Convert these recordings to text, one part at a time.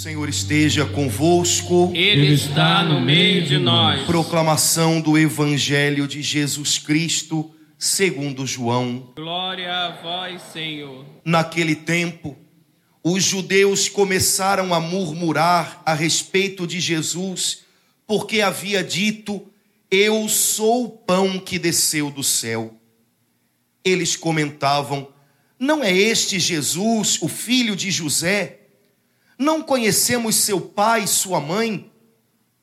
Senhor esteja convosco. Ele está no meio de nós. Proclamação do Evangelho de Jesus Cristo, segundo João. Glória a vós, Senhor. Naquele tempo, os judeus começaram a murmurar a respeito de Jesus, porque havia dito: Eu sou o pão que desceu do céu. Eles comentavam: Não é este Jesus, o filho de José? Não conhecemos seu pai e sua mãe?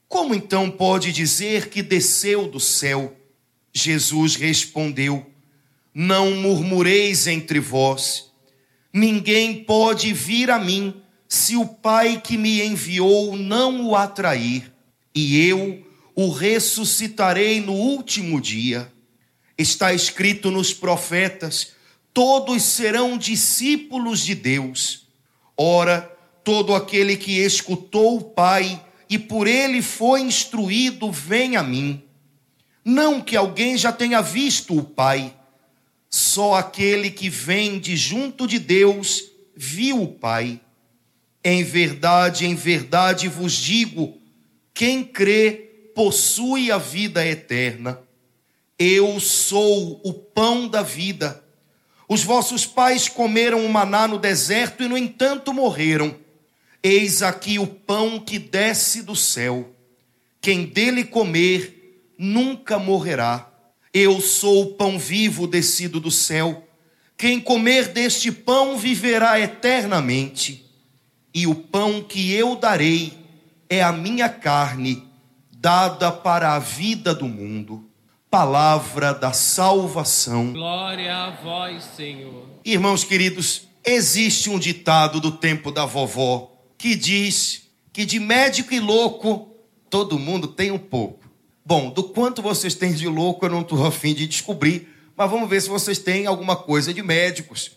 Como então pode dizer que desceu do céu? Jesus respondeu: Não murmureis entre vós. Ninguém pode vir a mim se o Pai que me enviou não o atrair, e eu o ressuscitarei no último dia. Está escrito nos profetas: todos serão discípulos de Deus. Ora, todo aquele que escutou o Pai e por ele foi instruído, vem a mim. Não que alguém já tenha visto o Pai, só aquele que vem de junto de Deus viu o Pai. Em verdade, em verdade vos digo: quem crê possui a vida eterna. Eu sou o pão da vida. Os vossos pais comeram o maná no deserto e, no entanto, morreram. Eis aqui o pão que desce do céu. Quem dele comer nunca morrerá. Eu sou o pão vivo descido do céu. Quem comer deste pão viverá eternamente. E o pão que eu darei é a minha carne, dada para a vida do mundo. Palavra da salvação. Glória a vós, Senhor. Irmãos queridos, existe um ditado do tempo da vovó que diz que de médico e louco todo mundo tem um pouco. Bom, do quanto vocês têm de louco eu não estou afim de descobrir, mas vamos ver se vocês têm alguma coisa de médicos.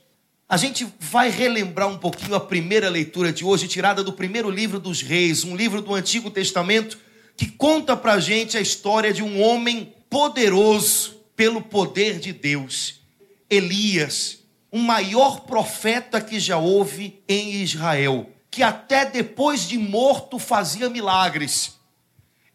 A gente vai relembrar um pouquinho a primeira leitura de hoje, tirada do primeiro livro dos Reis, um livro do Antigo Testamento que conta pra gente a história de um homem poderoso pelo poder de Deus, Elias, o maior profeta que já houve em Israel que até depois de morto fazia milagres.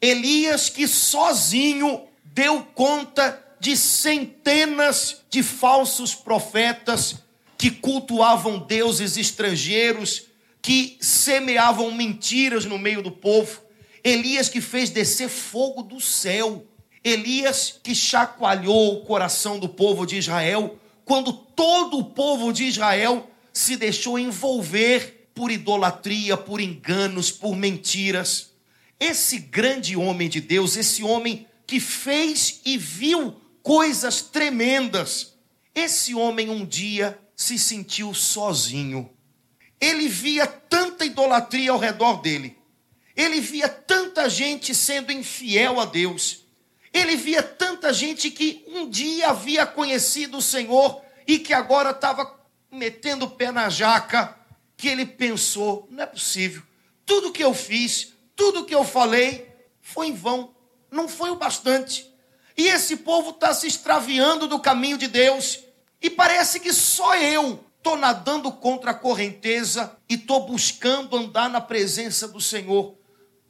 Elias, que sozinho deu conta de centenas de falsos profetas que cultuavam deuses estrangeiros, que semeavam mentiras no meio do povo. Elias, que fez descer fogo do céu. Elias, que chacoalhou o coração do povo de Israel, quando todo o povo de Israel se deixou envolver por idolatria, por enganos, por mentiras. Esse grande homem de Deus, esse homem que fez e viu coisas tremendas, esse homem um dia se sentiu sozinho. Ele via tanta idolatria ao redor dele. Ele via tanta gente sendo infiel a Deus. Ele via tanta gente que um dia havia conhecido o Senhor e que agora estava metendo o pé na jaca, que ele pensou: não é possível, tudo que eu fiz, tudo que eu falei, foi em vão, não foi o bastante. E esse povo está se extraviando do caminho de Deus, e parece que só eu estou nadando contra a correnteza e estou buscando andar na presença do Senhor.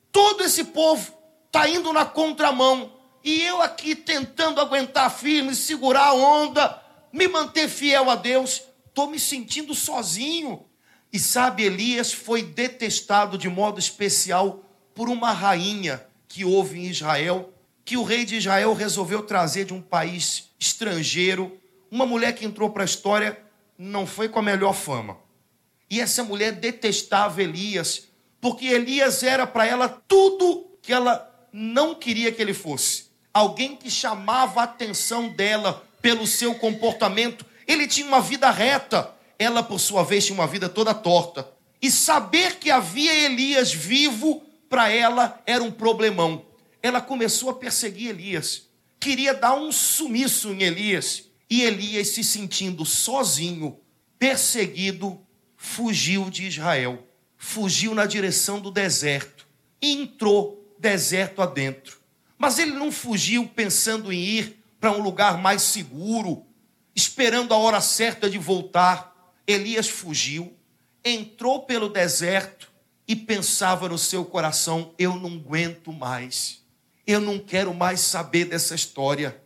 Todo esse povo está indo na contramão, e eu aqui tentando aguentar firme, segurar a onda, me manter fiel a Deus, estou me sentindo sozinho. E sabe, Elias foi detestado de modo especial por uma rainha que houve em Israel, que o rei de Israel resolveu trazer de um país estrangeiro, uma mulher que entrou para a história não foi com a melhor fama. E essa mulher detestava Elias, porque Elias era para ela tudo que ela não queria que ele fosse. Alguém que chamava a atenção dela pelo seu comportamento. Ele tinha uma vida reta, ela, por sua vez, tinha uma vida toda torta. E saber que havia Elias vivo, para ela era um problemão. Ela começou a perseguir Elias, queria dar um sumiço em Elias. E Elias, se sentindo sozinho, perseguido, fugiu de Israel, fugiu na direção do deserto e entrou deserto adentro. Mas ele não fugiu pensando em ir para um lugar mais seguro, esperando a hora certa de voltar. Elias fugiu, entrou pelo deserto e pensava no seu coração: eu não aguento mais, eu não quero mais saber dessa história.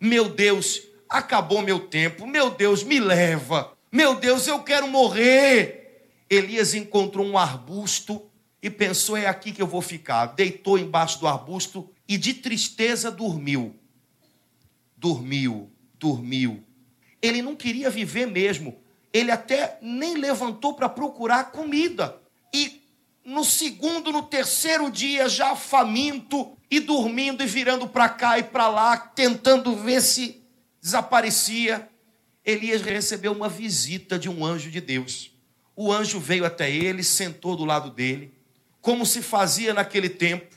Meu Deus, acabou meu tempo, meu Deus, me leva, meu Deus, eu quero morrer. Elias encontrou um arbusto e pensou: é aqui que eu vou ficar. Deitou embaixo do arbusto e de tristeza dormiu. Dormiu, dormiu. Ele não queria viver mesmo. Ele até nem levantou para procurar comida. E no segundo, no terceiro dia, já faminto e dormindo e virando para cá e para lá, tentando ver se desaparecia, Elias recebeu uma visita de um anjo de Deus. O anjo veio até ele, sentou do lado dele, como se fazia naquele tempo,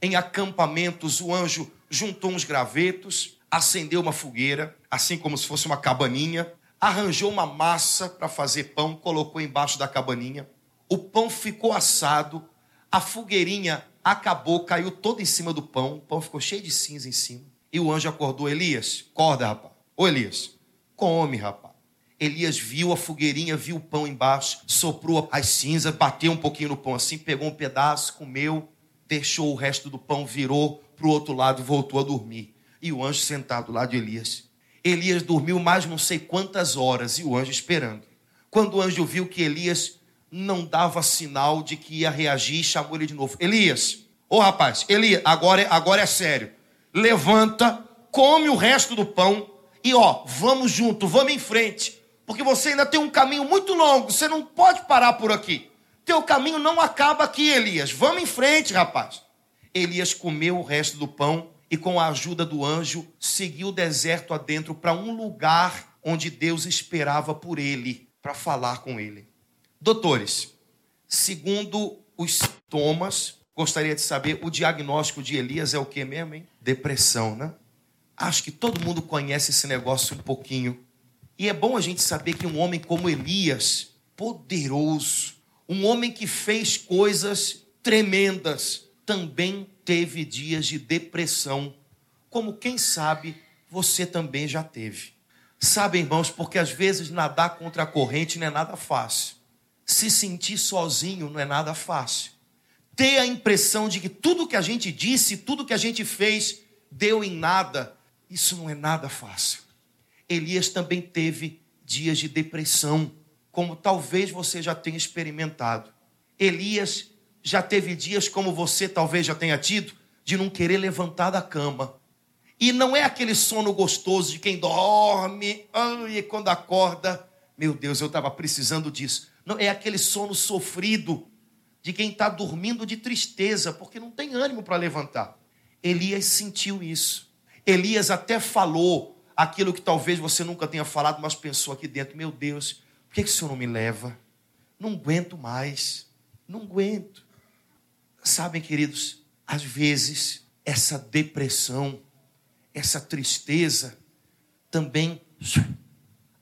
em acampamentos, o anjo juntou uns gravetos, acendeu uma fogueira, assim como se fosse uma cabaninha, arranjou uma massa para fazer pão, colocou embaixo da cabaninha. O pão ficou assado, a fogueirinha acabou, caiu toda em cima do pão, o pão ficou cheio de cinza em cima. E o anjo acordou Elias, acorda, rapaz. Ô Elias, come, rapaz. Elias viu a fogueirinha, viu o pão embaixo, soprou as cinzas, bateu um pouquinho no pão assim, pegou um pedaço, comeu, deixou o resto do pão, virou para o outro lado e voltou a dormir. E o anjo sentado lá de Elias. Elias dormiu mais não sei quantas horas e o anjo esperando. Quando o anjo viu que Elias não dava sinal de que ia reagir, chamou ele de novo. Elias, ô rapaz, Elias, agora, é, agora é sério. Levanta, come o resto do pão e ó, vamos junto, vamos em frente. Porque você ainda tem um caminho muito longo, você não pode parar por aqui. Teu caminho não acaba aqui, Elias. Vamos em frente, rapaz. Elias comeu o resto do pão e, com a ajuda do anjo, seguiu o deserto adentro para um lugar onde Deus esperava por ele, para falar com ele. Doutores, segundo os sintomas, gostaria de saber, o diagnóstico de Elias é o que mesmo, hein? Depressão, né? Acho que todo mundo conhece esse negócio um pouquinho. E é bom a gente saber que um homem como Elias, poderoso, um homem que fez coisas tremendas, também teve dias de depressão, como quem sabe você também já teve. Sabe, irmãos, porque às vezes nadar contra a corrente não é nada fácil. Se sentir sozinho não é nada fácil. Ter a impressão de que tudo que a gente disse, tudo que a gente fez, deu em nada, isso não é nada fácil. Elias também teve dias de depressão, como talvez você já tenha experimentado. Elias já teve dias como você talvez já tenha tido, de não querer levantar da cama. E não é aquele sono gostoso de quem dorme, e quando acorda, meu Deus, eu estava precisando disso. Não, é aquele sono sofrido de quem está dormindo de tristeza, porque não tem ânimo para levantar. Elias sentiu isso. Elias até falou aquilo que talvez você nunca tenha falado, mas pensou aqui dentro: meu Deus, por que, que o Senhor não me leva? Não aguento mais. Não aguento. Sabem, queridos, às vezes essa depressão, essa tristeza também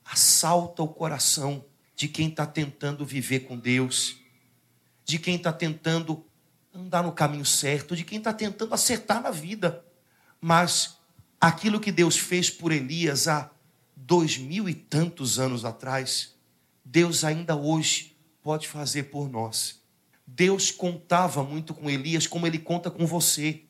assalta o coração de quem está tentando viver com Deus, de quem está tentando andar no caminho certo, de quem está tentando acertar na vida. Mas aquilo que Deus fez por Elias há dois mil e tantos anos atrás, Deus ainda hoje pode fazer por nós. Deus contava muito com Elias, como ele conta com você.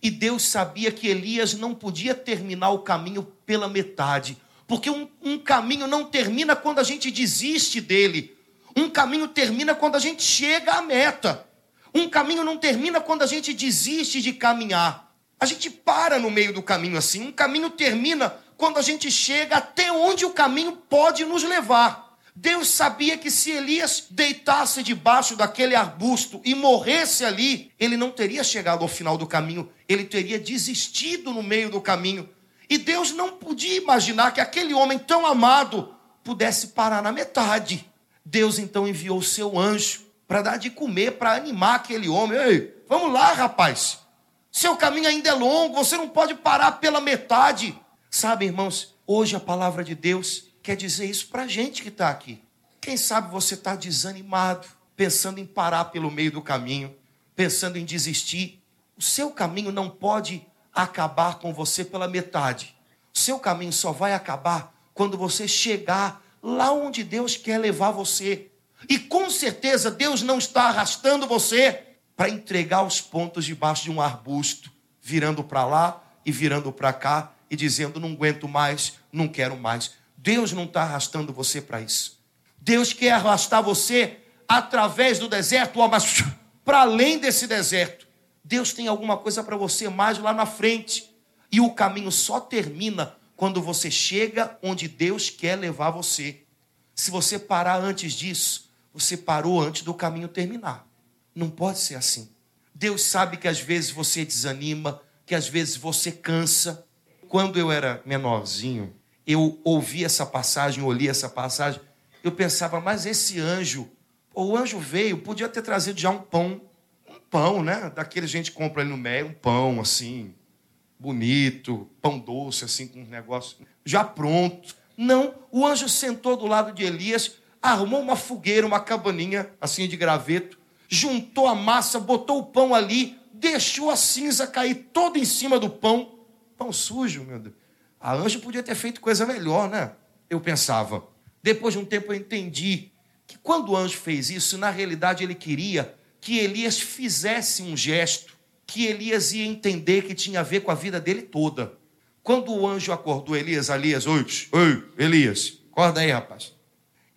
E Deus sabia que Elias não podia terminar o caminho pela metade. Porque um, um caminho não termina quando a gente desiste dele. Um caminho termina quando a gente chega à meta. Um caminho não termina quando a gente desiste de caminhar. A gente para no meio do caminho assim. Um caminho termina quando a gente chega até onde o caminho pode nos levar. Deus sabia que se Elias deitasse debaixo daquele arbusto e morresse ali, ele não teria chegado ao final do caminho, ele teria desistido no meio do caminho. E Deus não podia imaginar que aquele homem tão amado pudesse parar na metade. Deus então enviou o seu anjo para dar de comer, para animar aquele homem. Ei, vamos lá, rapaz. Seu caminho ainda é longo, você não pode parar pela metade. Sabe, irmãos, hoje a palavra de Deus quer dizer isso para a gente que está aqui. Quem sabe você está desanimado, pensando em parar pelo meio do caminho, pensando em desistir. O seu caminho não pode acabar com você pela metade. O seu caminho só vai acabar quando você chegar lá onde Deus quer levar você. E com certeza Deus não está arrastando você para entregar os pontos debaixo de um arbusto, virando para lá e virando para cá e dizendo: não aguento mais, não quero mais. Deus não está arrastando você para isso. Deus quer arrastar você através do deserto, mas para além desse deserto. Deus tem alguma coisa para você mais lá na frente. E o caminho só termina quando você chega onde Deus quer levar você. Se você parar antes disso, você parou antes do caminho terminar. Não pode ser assim. Deus sabe que às vezes você desanima, que às vezes você cansa. Quando eu era menorzinho, eu ouvi essa passagem, olhei essa passagem, eu pensava, mas esse anjo, o anjo veio, podia ter trazido já um pão, um pão, né? Daquele gente que compra ali no meio, um pão assim, bonito, pão doce, assim, com um negócio já pronto. Não, o anjo sentou do lado de Elias, arrumou uma fogueira, uma cabaninha assim de graveto, juntou a massa, botou o pão ali, deixou a cinza cair toda em cima do pão. Pão sujo, meu Deus. A anjo podia ter feito coisa melhor, né? Eu pensava. Depois de um tempo eu entendi que quando o anjo fez isso, na realidade ele queria que Elias fizesse um gesto que Elias ia entender que tinha a ver com a vida dele toda. Quando o anjo acordou Elias, Elias, oi, oi, Elias, acorda aí, rapaz.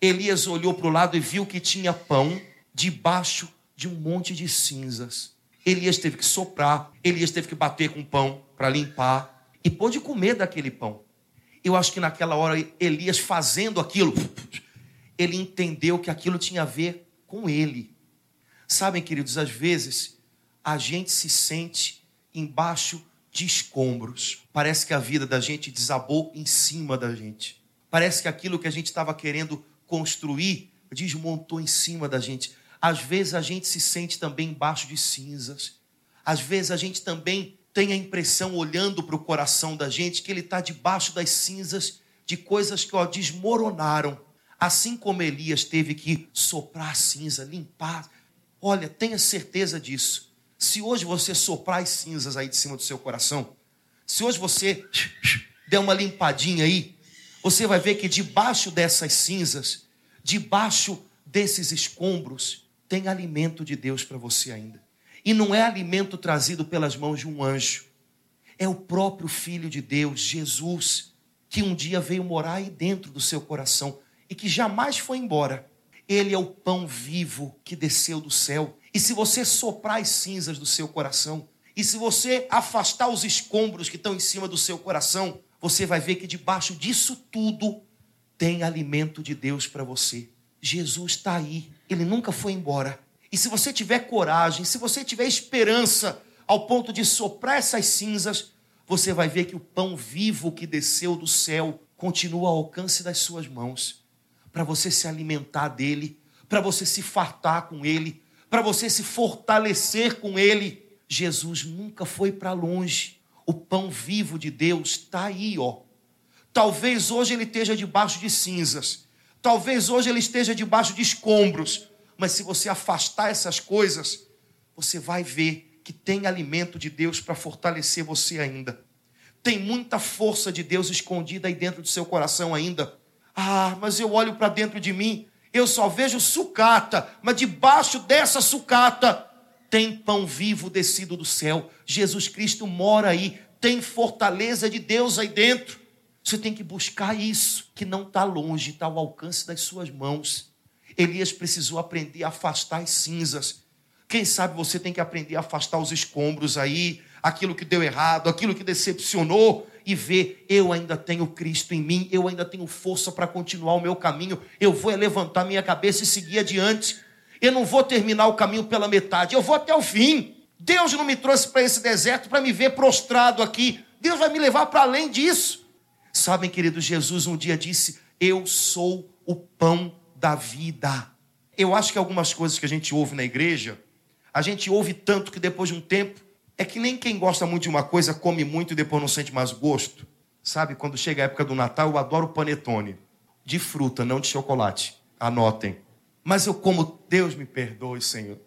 Elias olhou para o lado e viu que tinha pão debaixo de um monte de cinzas. Elias teve que soprar, Elias teve que bater com o pão para limpar e pôde comer daquele pão. Eu acho que naquela hora Elias fazendo aquilo, ele entendeu que aquilo tinha a ver com ele. Sabem, queridos, às vezes a gente se sente embaixo de escombros. Parece que a vida da gente desabou em cima da gente. Parece que aquilo que a gente estava querendo construir desmontou em cima da gente. Às vezes a gente se sente também embaixo de cinzas. Às vezes a gente também tem a impressão, olhando para o coração da gente, que ele está debaixo das cinzas de coisas que ó, desmoronaram. Assim como Elias teve que soprar a cinza, limpar. Olha, tenha certeza disso. Se hoje você soprar as cinzas aí de cima do seu coração, se hoje você der uma limpadinha aí, você vai ver que debaixo dessas cinzas, debaixo desses escombros, tem alimento de Deus para você ainda. E não é alimento trazido pelas mãos de um anjo, é o próprio Filho de Deus, Jesus, que um dia veio morar aí dentro do seu coração e que jamais foi embora. Ele é o pão vivo que desceu do céu e se você soprar as cinzas do seu coração, e se você afastar os escombros que estão em cima do seu coração, você vai ver que debaixo disso tudo tem alimento de Deus para você. Jesus está aí, ele nunca foi embora. E se você tiver coragem, se você tiver esperança ao ponto de soprar essas cinzas, você vai ver que o pão vivo que desceu do céu continua ao alcance das suas mãos, para você se alimentar dele, para você se fartar com ele, para você se fortalecer com Ele. Jesus nunca foi para longe. O pão vivo de Deus está aí, ó. Talvez hoje ele esteja debaixo de cinzas. Talvez hoje ele esteja debaixo de escombros. Mas se você afastar essas coisas, você vai ver que tem alimento de Deus para fortalecer você ainda. Tem muita força de Deus escondida aí dentro do seu coração ainda. Ah, mas eu olho para dentro de mim eu só vejo sucata, mas debaixo dessa sucata tem pão vivo descido do céu. Jesus Cristo mora aí, tem fortaleza de Deus aí dentro. Você tem que buscar isso, que não está longe, está ao alcance das suas mãos. Elias precisou aprender a afastar as cinzas. Quem sabe você tem que aprender a afastar os escombros aí, aquilo que deu errado, aquilo que decepcionou, e ver: eu ainda tenho Cristo em mim, eu ainda tenho força para continuar o meu caminho, eu vou levantar minha cabeça e seguir adiante. Eu não vou terminar o caminho pela metade, eu vou até o fim. Deus não me trouxe para esse deserto para me ver prostrado aqui. Deus vai me levar para além disso. Sabem, querido, Jesus um dia disse: Eu sou o pão da vida. Eu acho que algumas coisas que a gente ouve na igreja, a gente ouve tanto que depois de um tempo é que nem quem gosta muito de uma coisa come muito e depois não sente mais gosto. Sabe, quando chega a época do Natal, eu adoro panetone. De fruta, não de chocolate. Anotem. Mas eu como, Deus me perdoe, Senhor.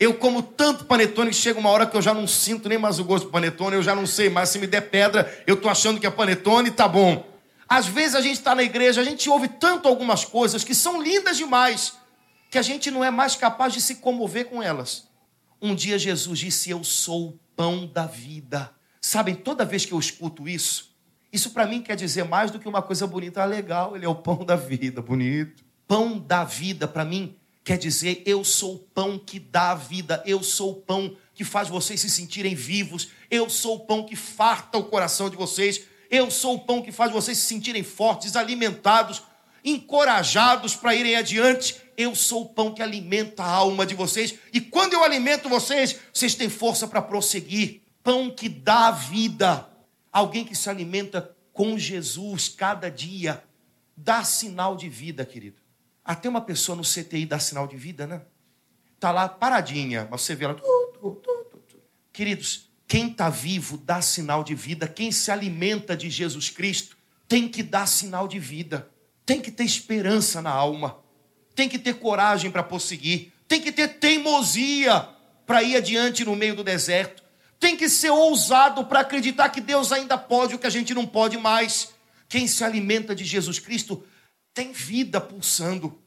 Eu como tanto panetone que chega uma hora que eu já não sinto nem mais o gosto do panetone, eu já não sei mais se me der pedra, eu tô achando que é panetone, tá bom. Às vezes a gente está na igreja, a gente ouve tanto algumas coisas que são lindas demais, que a gente não é mais capaz de se comover com elas. Um dia Jesus disse: Eu sou o pão da vida. Sabem, toda vez que eu escuto isso, isso para mim quer dizer mais do que uma coisa bonita. Ah, legal, ele é o pão da vida, bonito. Pão da vida, para mim, quer dizer: Eu sou o pão que dá a vida, eu sou o pão que faz vocês se sentirem vivos, eu sou o pão que farta o coração de vocês, eu sou o pão que faz vocês se sentirem fortes, alimentados, encorajados para irem adiante. Eu sou o pão que alimenta a alma de vocês. E quando eu alimento vocês, vocês têm força para prosseguir. Pão que dá vida. Alguém que se alimenta com Jesus cada dia dá sinal de vida, querido. Até uma pessoa no CTI dá sinal de vida, né? Tá lá paradinha, mas você vê ela. Queridos, quem está vivo dá sinal de vida. Quem se alimenta de Jesus Cristo tem que dar sinal de vida. Tem que ter esperança na alma. Tem que ter coragem para prosseguir. Tem que ter teimosia para ir adiante no meio do deserto. Tem que ser ousado para acreditar que Deus ainda pode o que a gente não pode mais. Quem se alimenta de Jesus Cristo tem vida pulsando,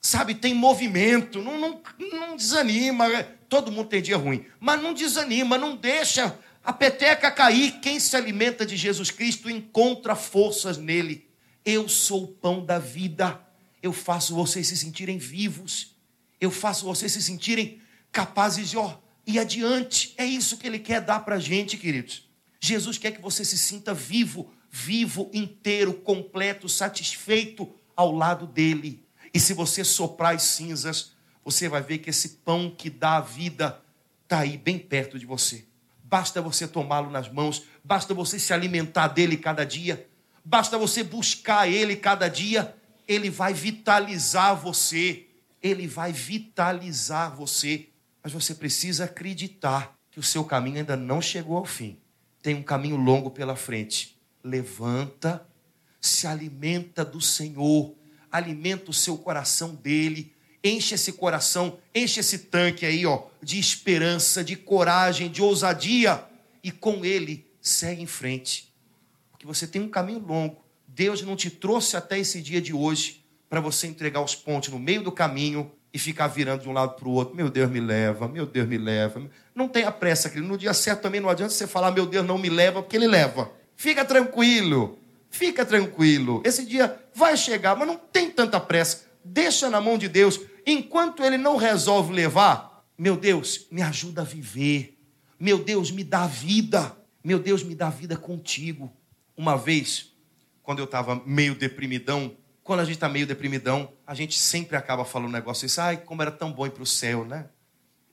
sabe, tem movimento, não, não, não desanima. Todo mundo tem dia ruim, mas não desanima, não deixa a peteca cair. Quem se alimenta de Jesus Cristo encontra forças nele. Eu sou o pão da vida. Eu faço vocês se sentirem vivos. Eu faço vocês se sentirem capazes de ó, ir adiante. É isso que ele quer dar para a gente, queridos. Jesus quer que você se sinta vivo, vivo, inteiro, completo, satisfeito ao lado dele. E se você soprar as cinzas, você vai ver que esse pão que dá a vida está aí bem perto de você. Basta você tomá-lo nas mãos, basta você se alimentar dele cada dia, basta você buscar ele cada dia, ele vai vitalizar você. Ele vai vitalizar você. Mas você precisa acreditar que o seu caminho ainda não chegou ao fim. Tem um caminho longo pela frente. Levanta, se alimenta do Senhor, alimenta o seu coração dele, enche esse coração, enche esse tanque aí, ó, de esperança, de coragem, de ousadia, e com ele segue em frente. Porque você tem um caminho longo. Deus não te trouxe até esse dia de hoje para você entregar os pontos no meio do caminho e ficar virando de um lado para o outro. Meu Deus me leva, meu Deus me leva. Não tenha pressa, querido. No dia certo também não adianta você falar, meu Deus não me leva, porque ele leva. Fica tranquilo, fica tranquilo. Esse dia vai chegar, mas não tem tanta pressa. Deixa na mão de Deus enquanto ele não resolve levar, meu Deus, me ajuda a viver. Meu Deus, me dá vida. Meu Deus, me dá vida contigo. Uma vez, quando eu estava meio deprimidão, quando a gente está meio deprimidão, a gente sempre acaba falando um negócio assim, ai, como era tão bom ir para o céu, né?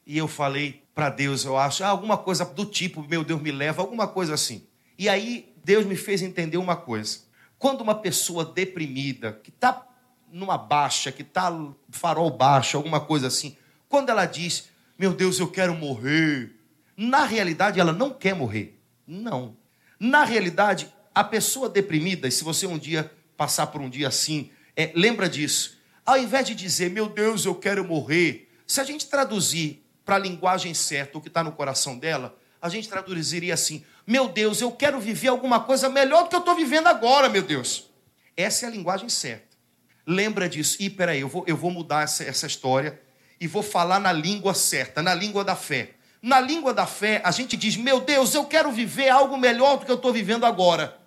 E eu falei para Deus, eu acho, ah, alguma coisa do tipo, meu Deus me leva, alguma coisa assim. E aí Deus me fez entender uma coisa. Quando uma pessoa deprimida, que está numa baixa, que está farol baixo, alguma coisa assim, quando ela diz, meu Deus, eu quero morrer, na realidade ela não quer morrer. Não. Na realidade, a pessoa deprimida, e se você um dia passar por um dia assim, é, lembra disso. Ao invés de dizer, meu Deus, eu quero morrer, se a gente traduzir para a linguagem certa o que está no coração dela, a gente traduziria assim: Meu Deus, eu quero viver alguma coisa melhor do que eu estou vivendo agora, meu Deus. Essa é a linguagem certa. Lembra disso. E peraí, eu vou, eu vou mudar essa, essa história e vou falar na língua certa, na língua da fé. Na língua da fé, a gente diz: Meu Deus, eu quero viver algo melhor do que eu estou vivendo agora.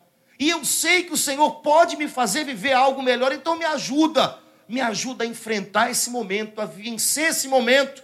E eu sei que o Senhor pode me fazer viver algo melhor, então me ajuda. Me ajuda a enfrentar esse momento, a vencer esse momento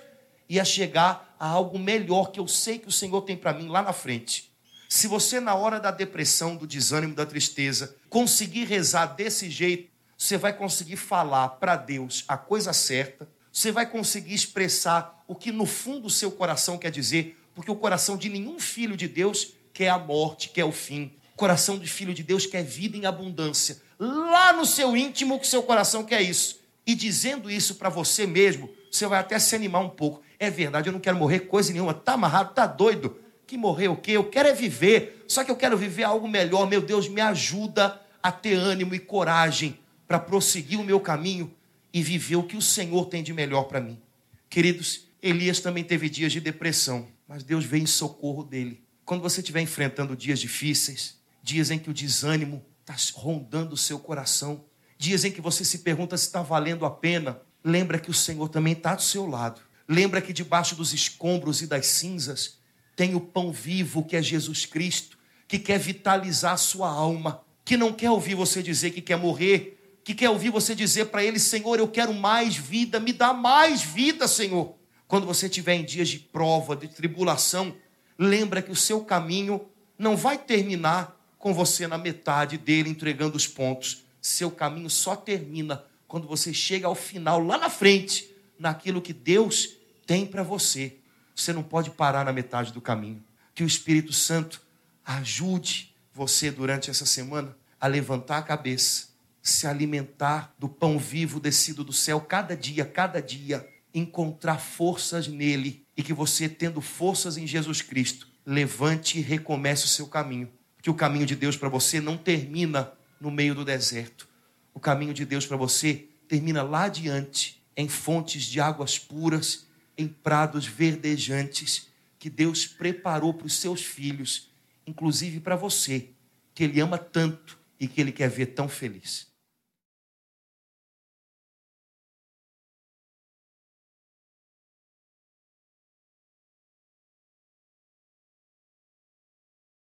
e a chegar a algo melhor que eu sei que o Senhor tem para mim lá na frente. Se você, na hora da depressão, do desânimo, da tristeza, conseguir rezar desse jeito, você vai conseguir falar para Deus a coisa certa, você vai conseguir expressar o que no fundo o seu coração quer dizer, porque o coração de nenhum filho de Deus quer a morte, quer o fim. Coração de filho de Deus quer vida em abundância. Lá no seu íntimo, que seu coração quer isso. E dizendo isso para você mesmo, você vai até se animar um pouco. É verdade, eu não quero morrer coisa nenhuma. Tá amarrado, tá doido. Que morrer o quê? Eu quero é viver. Só que eu quero viver algo melhor. Meu Deus, me ajuda a ter ânimo e coragem para prosseguir o meu caminho e viver o que o Senhor tem de melhor para mim. Queridos, Elias também teve dias de depressão, mas Deus veio em socorro dele. Quando você estiver enfrentando dias difíceis, dias em que o desânimo está rondando o seu coração, dias em que você se pergunta se está valendo a pena, lembra que o Senhor também está do seu lado. Lembra que debaixo dos escombros e das cinzas tem o pão vivo que é Jesus Cristo, que quer vitalizar a sua alma, que não quer ouvir você dizer que quer morrer, que quer ouvir você dizer para ele: Senhor, eu quero mais vida, me dá mais vida, Senhor. Quando você estiver em dias de prova, de tribulação, lembra que o seu caminho não vai terminar com você na metade dele entregando os pontos. Seu caminho só termina quando você chega ao final, lá na frente, naquilo que Deus tem para você. Você não pode parar na metade do caminho. Que o Espírito Santo ajude você durante essa semana a levantar a cabeça, se alimentar do pão vivo descido do céu cada dia, cada dia, encontrar forças nele e que você, tendo forças em Jesus Cristo, levante e recomece o seu caminho. Que o caminho de Deus para você não termina no meio do deserto. O caminho de Deus para você termina lá adiante, em fontes de águas puras em prados verdejantes que Deus preparou para os seus filhos, inclusive para você, que Ele ama tanto e que Ele quer ver tão feliz.